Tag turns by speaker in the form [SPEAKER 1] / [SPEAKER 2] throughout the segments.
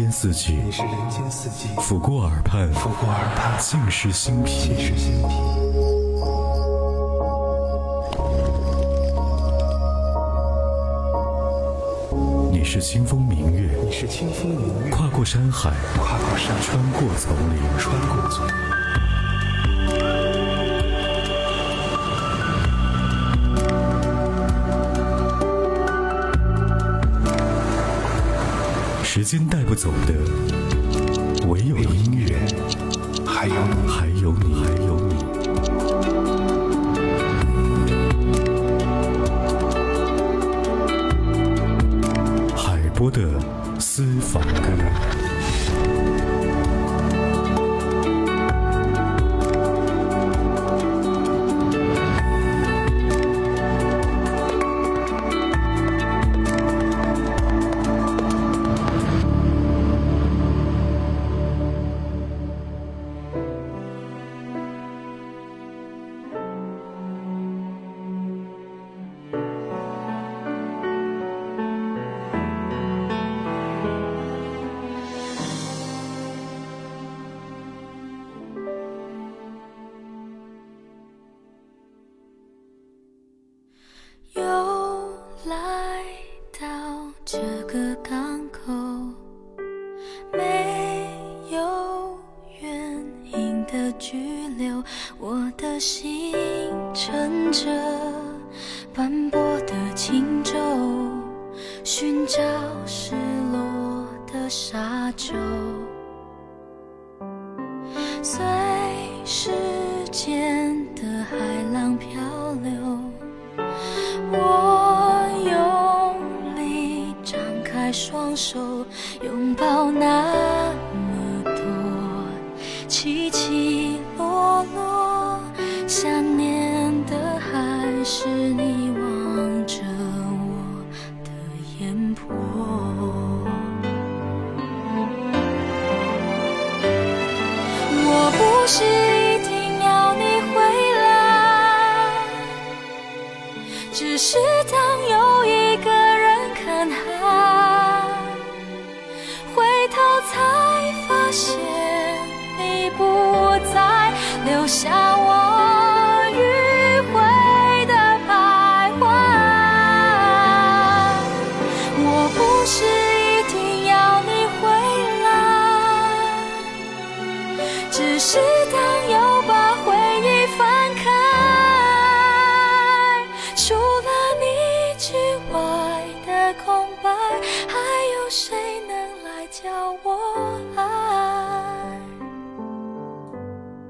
[SPEAKER 1] 间四季，
[SPEAKER 2] 你是人间四季，
[SPEAKER 1] 抚过耳畔，
[SPEAKER 2] 抚过耳畔，
[SPEAKER 1] 尽是心脾，
[SPEAKER 2] 尽是心脾。
[SPEAKER 1] 你是清风明月，
[SPEAKER 2] 你是清风明月，
[SPEAKER 1] 跨过山海，
[SPEAKER 2] 跨过山，
[SPEAKER 1] 穿过丛林，
[SPEAKER 2] 穿过
[SPEAKER 1] 间带不走的，唯有音乐，
[SPEAKER 2] 还有你，
[SPEAKER 1] 还有你，还有你。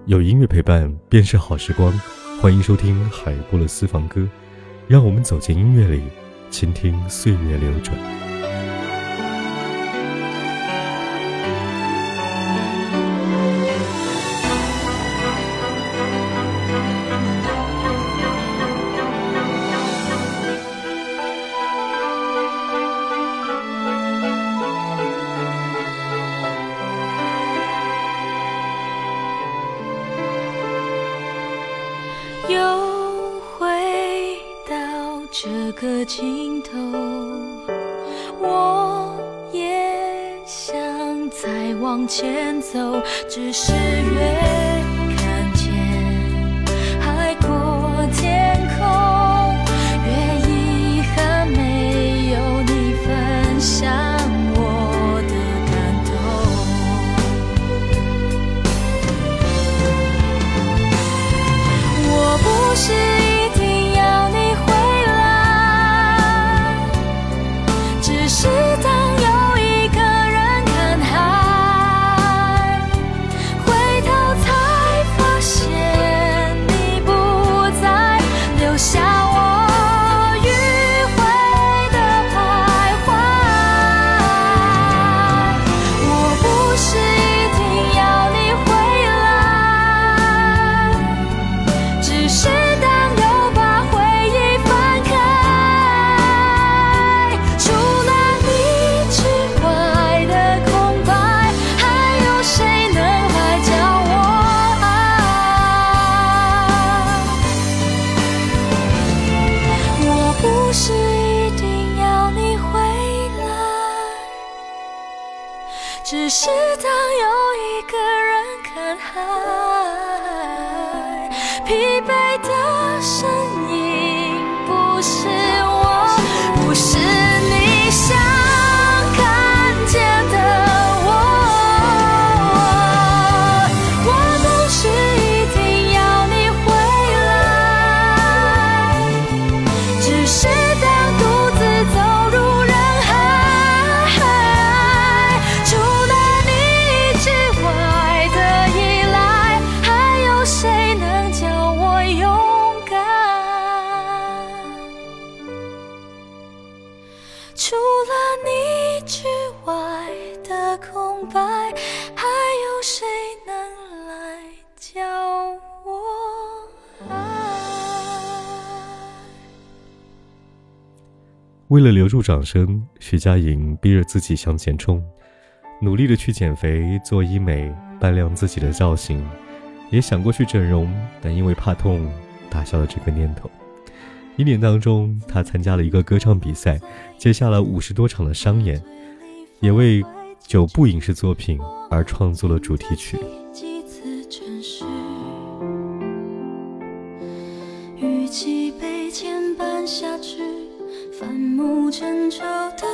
[SPEAKER 1] 有音乐陪伴便是好时光，欢迎收听海波的私房歌，让我们走进音乐里，倾听岁月流转。我也想再往前走只是越
[SPEAKER 2] 为了留住掌声，徐佳莹逼着自己向前冲，努力的去减肥、做医美、扮靓自己的造型，也想过去整容，但因为怕痛，打消了这个念头。一年当中，她参加了一个歌唱比赛，接下了五十多场的商演，也为九部影视作品而创作了主题曲。
[SPEAKER 1] 暮沉秋的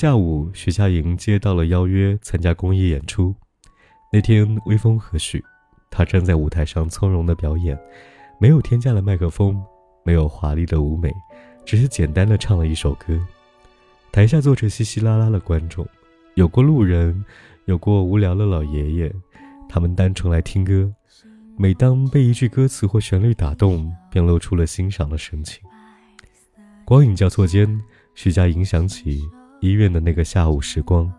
[SPEAKER 2] 下午，徐佳莹接到了邀约参加公益演出。那天微风和煦，她站在舞台上从容的表演，没有添加了麦克风，没有华丽的舞美，只是简单的唱了一首歌。台下坐着稀稀拉拉的观众，有过路人，有过无聊的老爷爷，他们单纯来听歌。每当被一句歌词或旋律打动，便露出了欣赏的神情。光影交错间，徐佳莹想起医院的那个下午时光，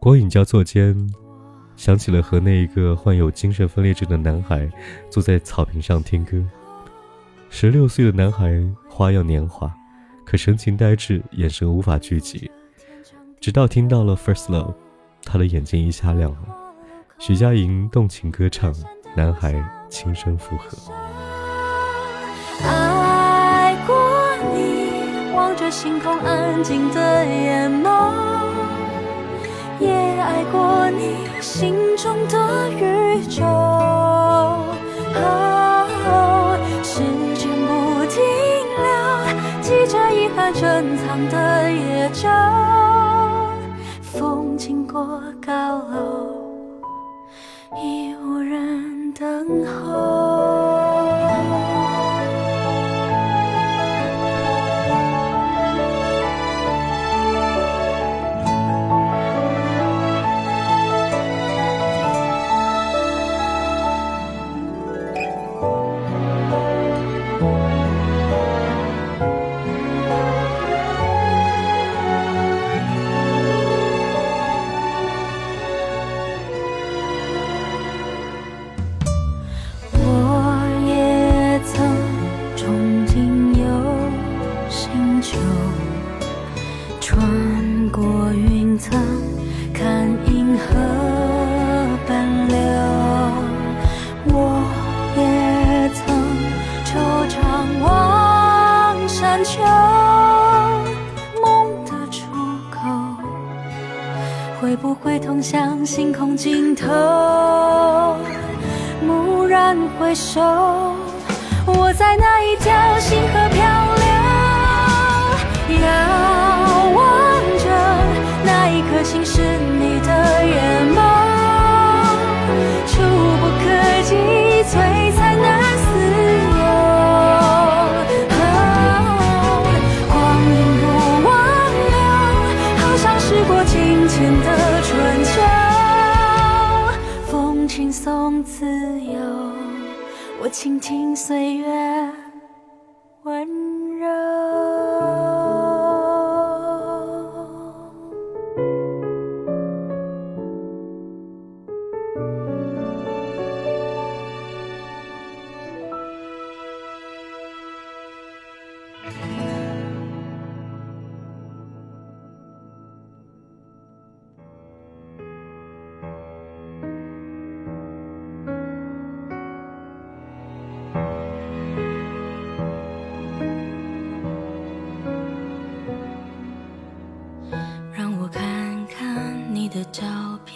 [SPEAKER 2] 光影交错间，想起了和那一个患有精神分裂症的男孩坐在草坪上听歌。十六岁的男孩花样年华，可神情呆滞，眼神无法聚集。直到听到了《First Love》，他的眼睛一下亮了。徐佳莹动情歌唱，男孩轻声附和。
[SPEAKER 1] 安静的眼眸，也爱过你心中的宇宙。时间不停留，记着遗憾珍藏的野舟，风经过高楼。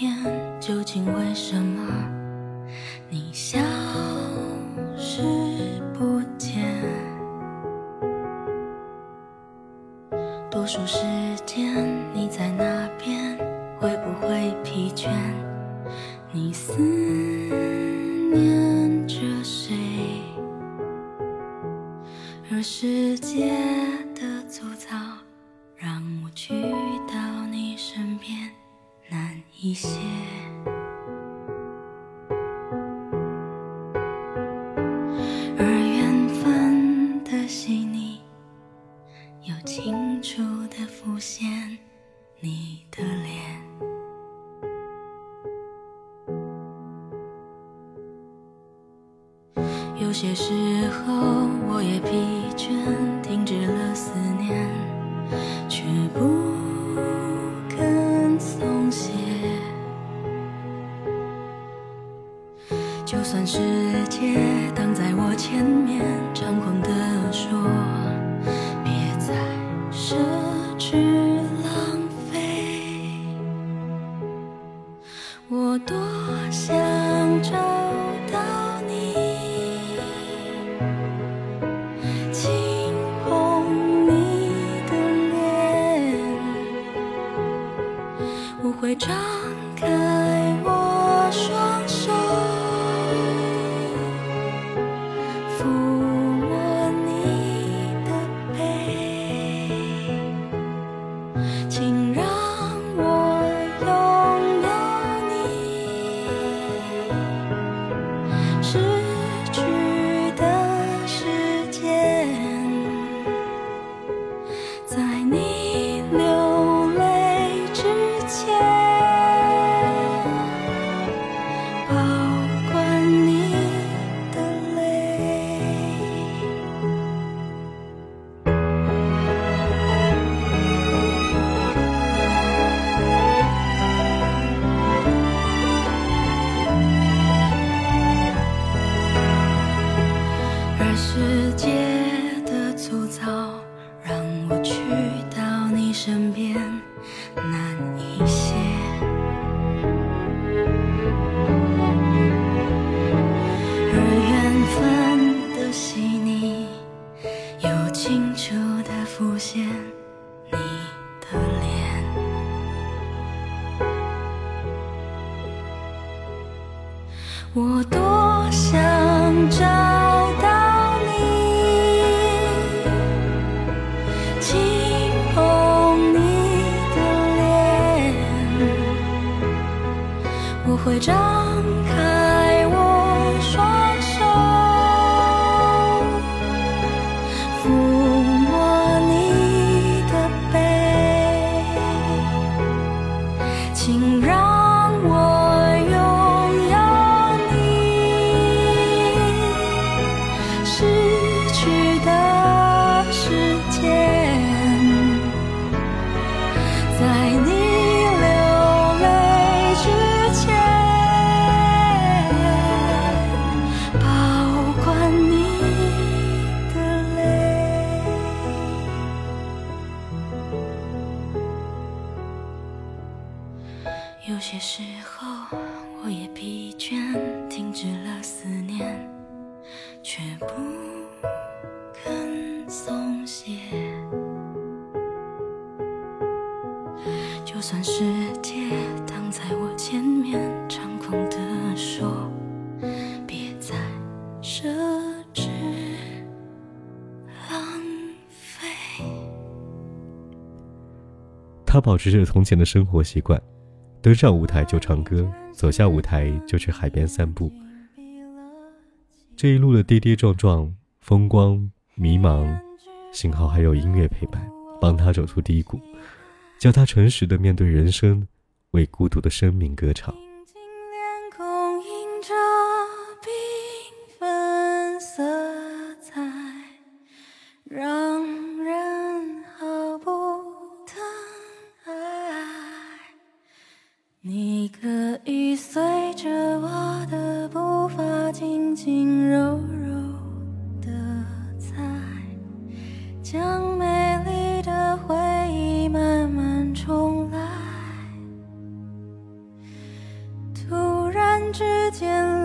[SPEAKER 1] 世有些时候，我也疲倦，停止了思念，却不肯松懈。就算世界挡在我前面，不身边难以
[SPEAKER 2] 他保持着从前的生活习惯，登上舞台就唱歌，走下舞台就去海边散步。这一路的跌跌撞撞、风光、迷茫，幸好还有音乐陪伴，帮他走出低谷，教他诚实的面对人生，为孤独的生命歌唱。
[SPEAKER 1] 之间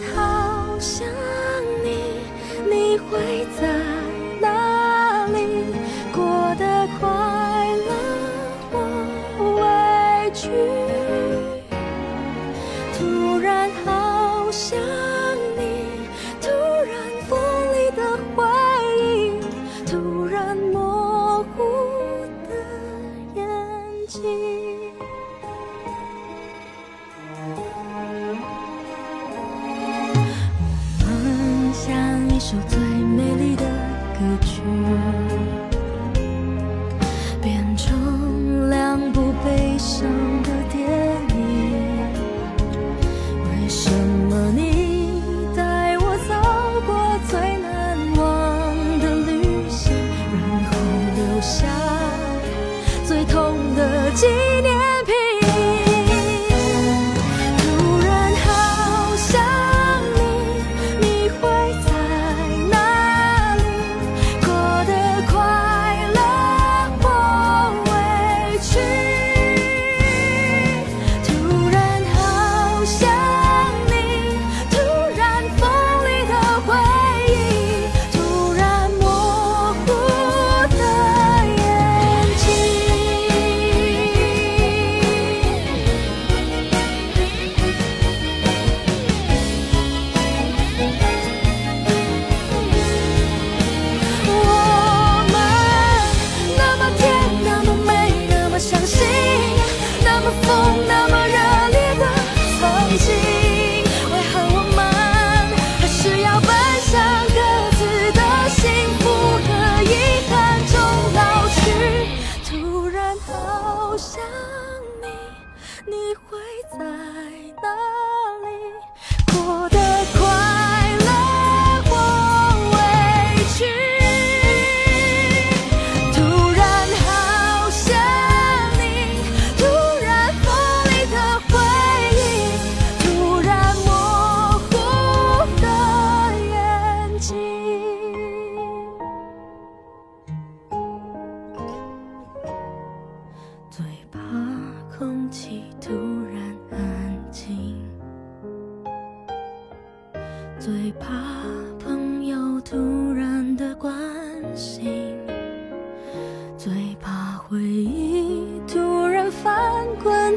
[SPEAKER 1] 好想你你会在记